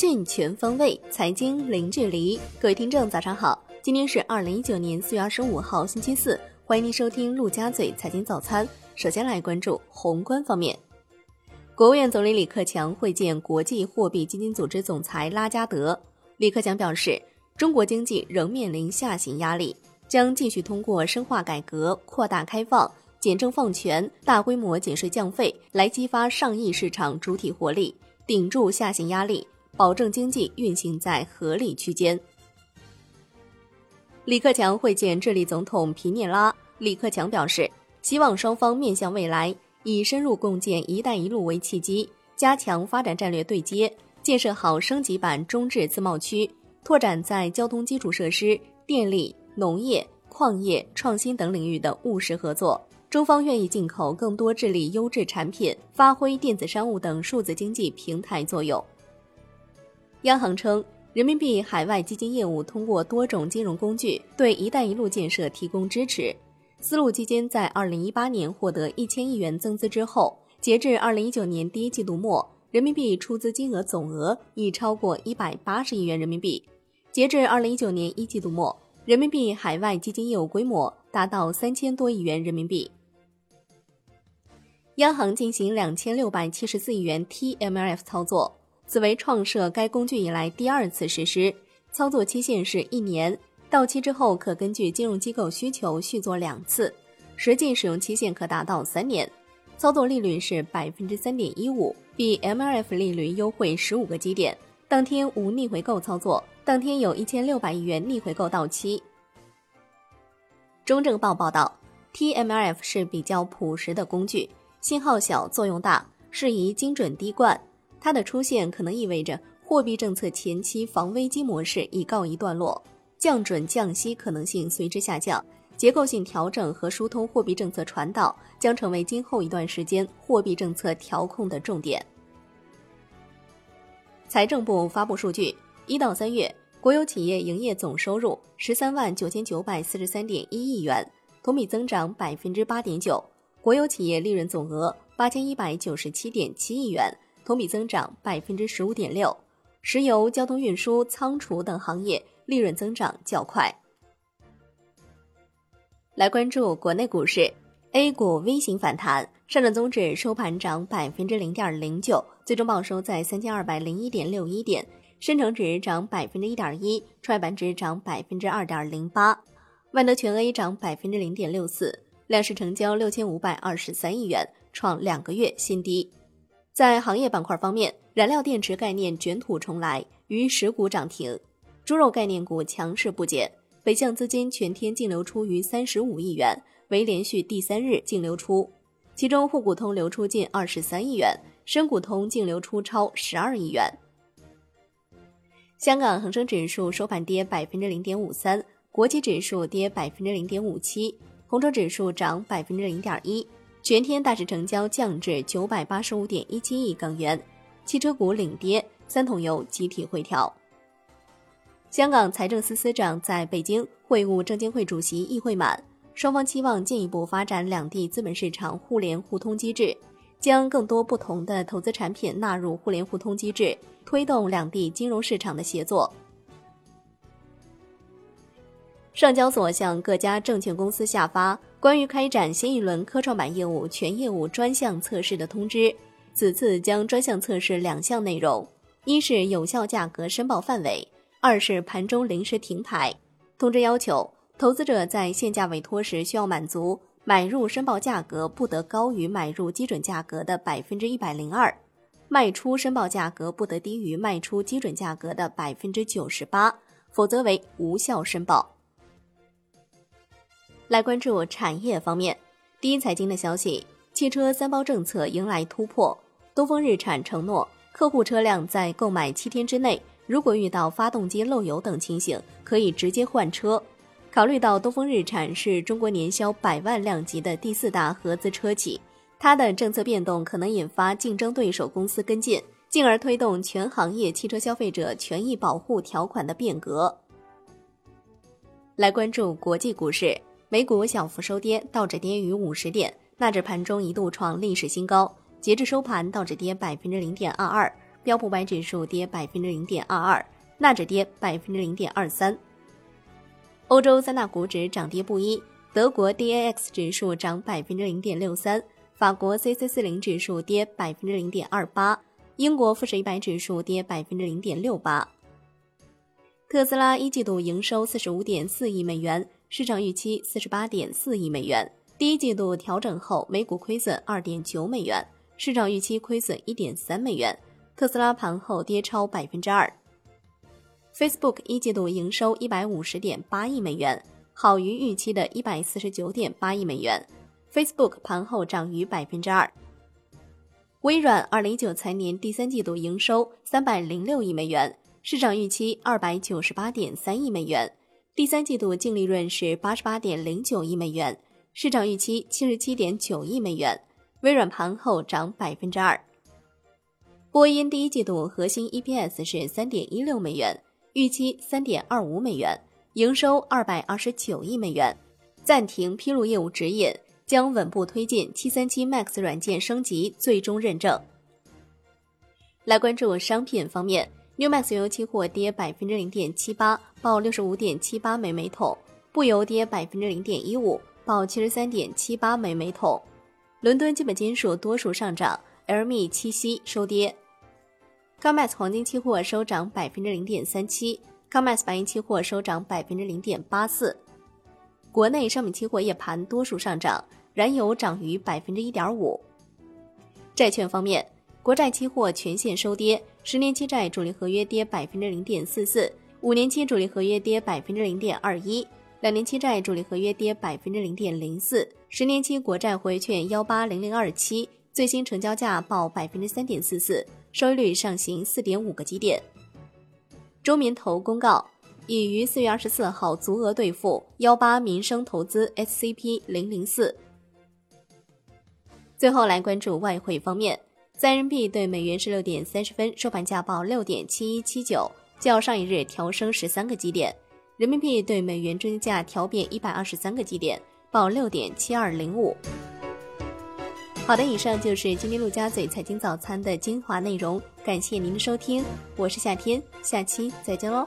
讯全方位，财经零距离。各位听众，早上好！今天是二零一九年四月二十五号，星期四。欢迎您收听陆家嘴财经早餐。首先来关注宏观方面，国务院总理李克强会见国际货币基金组织总裁拉加德。李克强表示，中国经济仍面临下行压力，将继续通过深化改革、扩大开放、简政放权、大规模减税降费来激发上亿市场主体活力，顶住下行压力。保证经济运行在合理区间。李克强会见智利总统皮涅拉。李克强表示，希望双方面向未来，以深入共建“一带一路”为契机，加强发展战略对接，建设好升级版中智自贸区，拓展在交通基础设施、电力、农业、矿业、创新等领域的务实合作。中方愿意进口更多智利优质产品，发挥电子商务等数字经济平台作用。央行称，人民币海外基金业务通过多种金融工具对“一带一路”建设提供支持。丝路基金在二零一八年获得一千亿元增资之后，截至二零一九年第一季度末，人民币出资金额总额已超过一百八十亿元人民币。截至二零一九年一季度末，人民币海外基金业务规模达到三千多亿元人民币。央行进行两千六百七十四亿元 TMLF 操作。此为创设该工具以来第二次实施，操作期限是一年，到期之后可根据金融机构需求续做两次，实际使用期限可达到三年。操作利率是百分之三点一五，比 MLF 利率优惠十五个基点。当天无逆回购操作，当天有一千六百亿元逆回购到期。中证报报道，TMLF 是比较朴实的工具，信号小，作用大，适宜精准滴灌。它的出现可能意味着货币政策前期防危机模式已告一段落，降准降息可能性随之下降，结构性调整和疏通货币政策传导将成为今后一段时间货币政策调控的重点。财政部发布数据，一到三月，国有企业营业总收入十三万九千九百四十三点一亿元，同比增长百分之八点九；国有企业利润总额八千一百九十七点七亿元。同比增长百分之十五点六，石油、交通运输、仓储等行业利润增长较快。来关注国内股市，A 股微型反弹，上证综指收盘涨百分之零点零九，最终报收在三千二百零一点六一点；深成指涨百分之一点一，创业板指涨百分之二点零八，万德全 A 涨百分之零点六四，两市成交六千五百二十三亿元，创两个月新低。在行业板块方面，燃料电池概念卷土重来，逾十股涨停；猪肉概念股强势不减，北向资金全天净流出逾三十五亿元，为连续第三日净流出。其中沪股通流出近二十三亿元，深股通净流出超十二亿元。香港恒生指数收盘跌百分之零点五三，国际指数跌百分之零点五七，红筹指数涨百分之零点一。全天大市成交降至九百八十五点一七亿港元，汽车股领跌，三桶油集体回调。香港财政司司长在北京会晤证监会主席易会满，双方期望进一步发展两地资本市场互联互通机制，将更多不同的投资产品纳入互联互通机制，推动两地金融市场的协作。上交所向各家证券公司下发关于开展新一轮科创板业务全业务专项测试的通知。此次将专项测试两项内容：一是有效价格申报范围；二是盘中临时停牌。通知要求，投资者在限价委托时需要满足买入申报价格不得高于买入基准价格的百分之一百零二，卖出申报价格不得低于卖出基准价格的百分之九十八，否则为无效申报。来关注产业方面，第一财经的消息，汽车三包政策迎来突破。东风日产承诺，客户车辆在购买七天之内，如果遇到发动机漏油等情形，可以直接换车。考虑到东风日产是中国年销百万辆级的第四大合资车企，它的政策变动可能引发竞争对手公司跟进，进而推动全行业汽车消费者权益保护条款的变革。来关注国际股市。美股小幅收跌，道指跌逾五十点，纳指盘中一度创历史新高。截至收盘，道指跌百分之零点二二，标普百指数跌百分之零点二二，纳指跌百分之零点二三。欧洲三大股指涨跌不一，德国 DAX 指数涨百分之零点六三，法国 CAC 四零指数跌百分之零点二八，英国富时一百指数跌百分之零点六八。特斯拉一季度营收四十五点四亿美元，市场预期四十八点四亿美元。第一季度调整后每股亏损二点九美元，市场预期亏损一点三美元。特斯拉盘后跌超百分之二。Facebook 一季度营收一百五十点八亿美元，好于预期的一百四十九点八亿美元。Facebook 盘后涨逾百分之二。微软二零一九财年第三季度营收三百零六亿美元。市场预期二百九十八点三亿美元，第三季度净利润是八十八点零九亿美元，市场预期七十七点九亿美元。微软盘后涨百分之二。波音第一季度核心 EPS 是三点一六美元，预期三点二五美元，营收二百二十九亿美元，暂停披露业务指引，将稳步推进七三七 MAX 软件升级最终认证。来关注商品方面。New Max 油期货跌百分之零点七八，报六十五点七八美每桶；布油跌百分之零点一五，报七十三点七八美每桶。伦敦基本金属多数上涨，LME 七锡收跌。COMEX 黄金期货收涨百分之零点三七，COMEX 白银期货收涨百分之零点八四。国内商品期货夜盘多数上涨，燃油涨逾百分之一点五。债券方面。国债期货全线收跌，十年期债主力合约跌百分之零点四四，五年期主力合约跌百分之零点二一，两年期债主力合约跌百分之零点零四，十年期国债活跃券幺八零零二七最新成交价报百分之三点四四，收益率上行四点五个基点。中民投公告，已于四月二十四号足额兑付幺八民生投资 SCP 零零四。最后来关注外汇方面。在人民币对美元十六点三十分收盘价报六点七一七九，较上一日调升十三个基点。人民币对美元中间价调贬一百二十三个基点，报六点七二零五。好的，以上就是今天陆家嘴财经早餐的精华内容，感谢您的收听，我是夏天，下期再见喽。